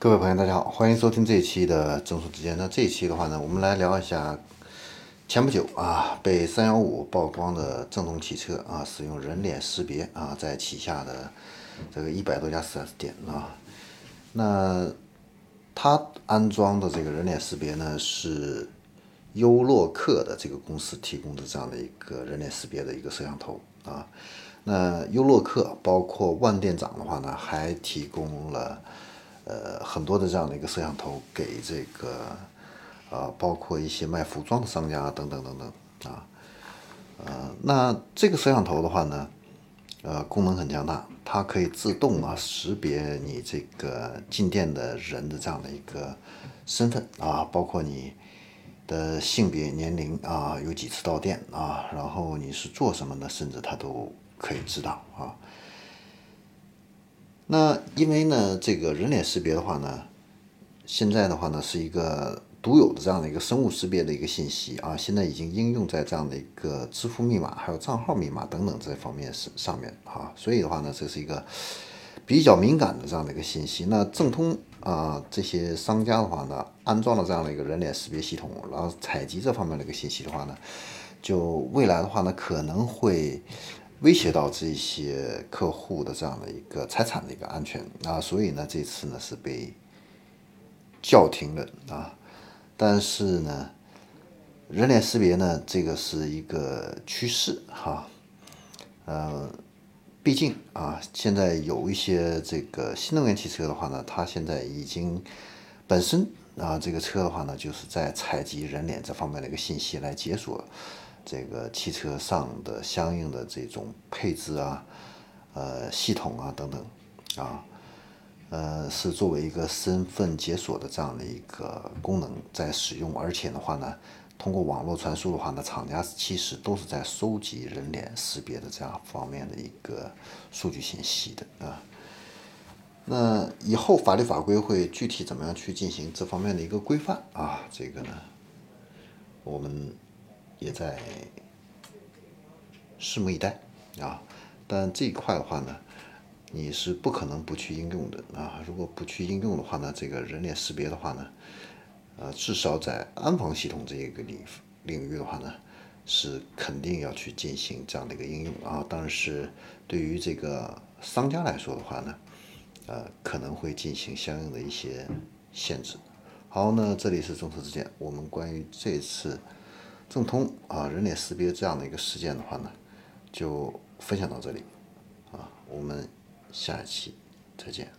各位朋友，大家好，欢迎收听这一期的正说之间。那这一期的话呢，我们来聊一下前不久啊被三幺五曝光的正通汽车啊，使用人脸识别啊，在旗下的这个一百多家 4S 店啊，那它安装的这个人脸识别呢，是优洛克的这个公司提供的这样的一个人脸识别的一个摄像头啊。那优洛克包括万店长的话呢，还提供了。呃，很多的这样的一个摄像头给这个，呃，包括一些卖服装的商家等等等等啊，呃，那这个摄像头的话呢，呃，功能很强大，它可以自动啊识别你这个进店的人的这样的一个身份啊，包括你的性别、年龄啊，有几次到店啊，然后你是做什么的，甚至它都可以知道啊。那因为呢，这个人脸识别的话呢，现在的话呢是一个独有的这样的一个生物识别的一个信息啊，现在已经应用在这样的一个支付密码、还有账号密码等等这方面是上面啊，所以的话呢，这是一个比较敏感的这样的一个信息。那正通啊这些商家的话呢，安装了这样的一个人脸识别系统，然后采集这方面的一个信息的话呢，就未来的话呢可能会。威胁到这些客户的这样的一个财产的一个安全啊，所以呢，这次呢是被叫停了啊。但是呢，人脸识别呢，这个是一个趋势哈。呃，毕竟啊，现在有一些这个新能源汽车的话呢，它现在已经本身啊，这个车的话呢，就是在采集人脸这方面的一个信息来解锁。这个汽车上的相应的这种配置啊，呃，系统啊等等，啊，呃，是作为一个身份解锁的这样的一个功能在使用，而且的话呢，通过网络传输的话呢，厂家其实都是在收集人脸识别的这样方面的一个数据信息的啊。那以后法律法规会具体怎么样去进行这方面的一个规范啊？这个呢，我们。也在拭目以待啊！但这一块的话呢，你是不可能不去应用的啊！如果不去应用的话呢，这个人脸识别的话呢，呃，至少在安防系统这一个领领域的话呢，是肯定要去进行这样的一个应用啊！但是对于这个商家来说的话呢，呃，可能会进行相应的一些限制。好，那这里是众筹之见，我们关于这次。正通啊，人脸识别这样的一个事件的话呢，就分享到这里，啊，我们下一期再见。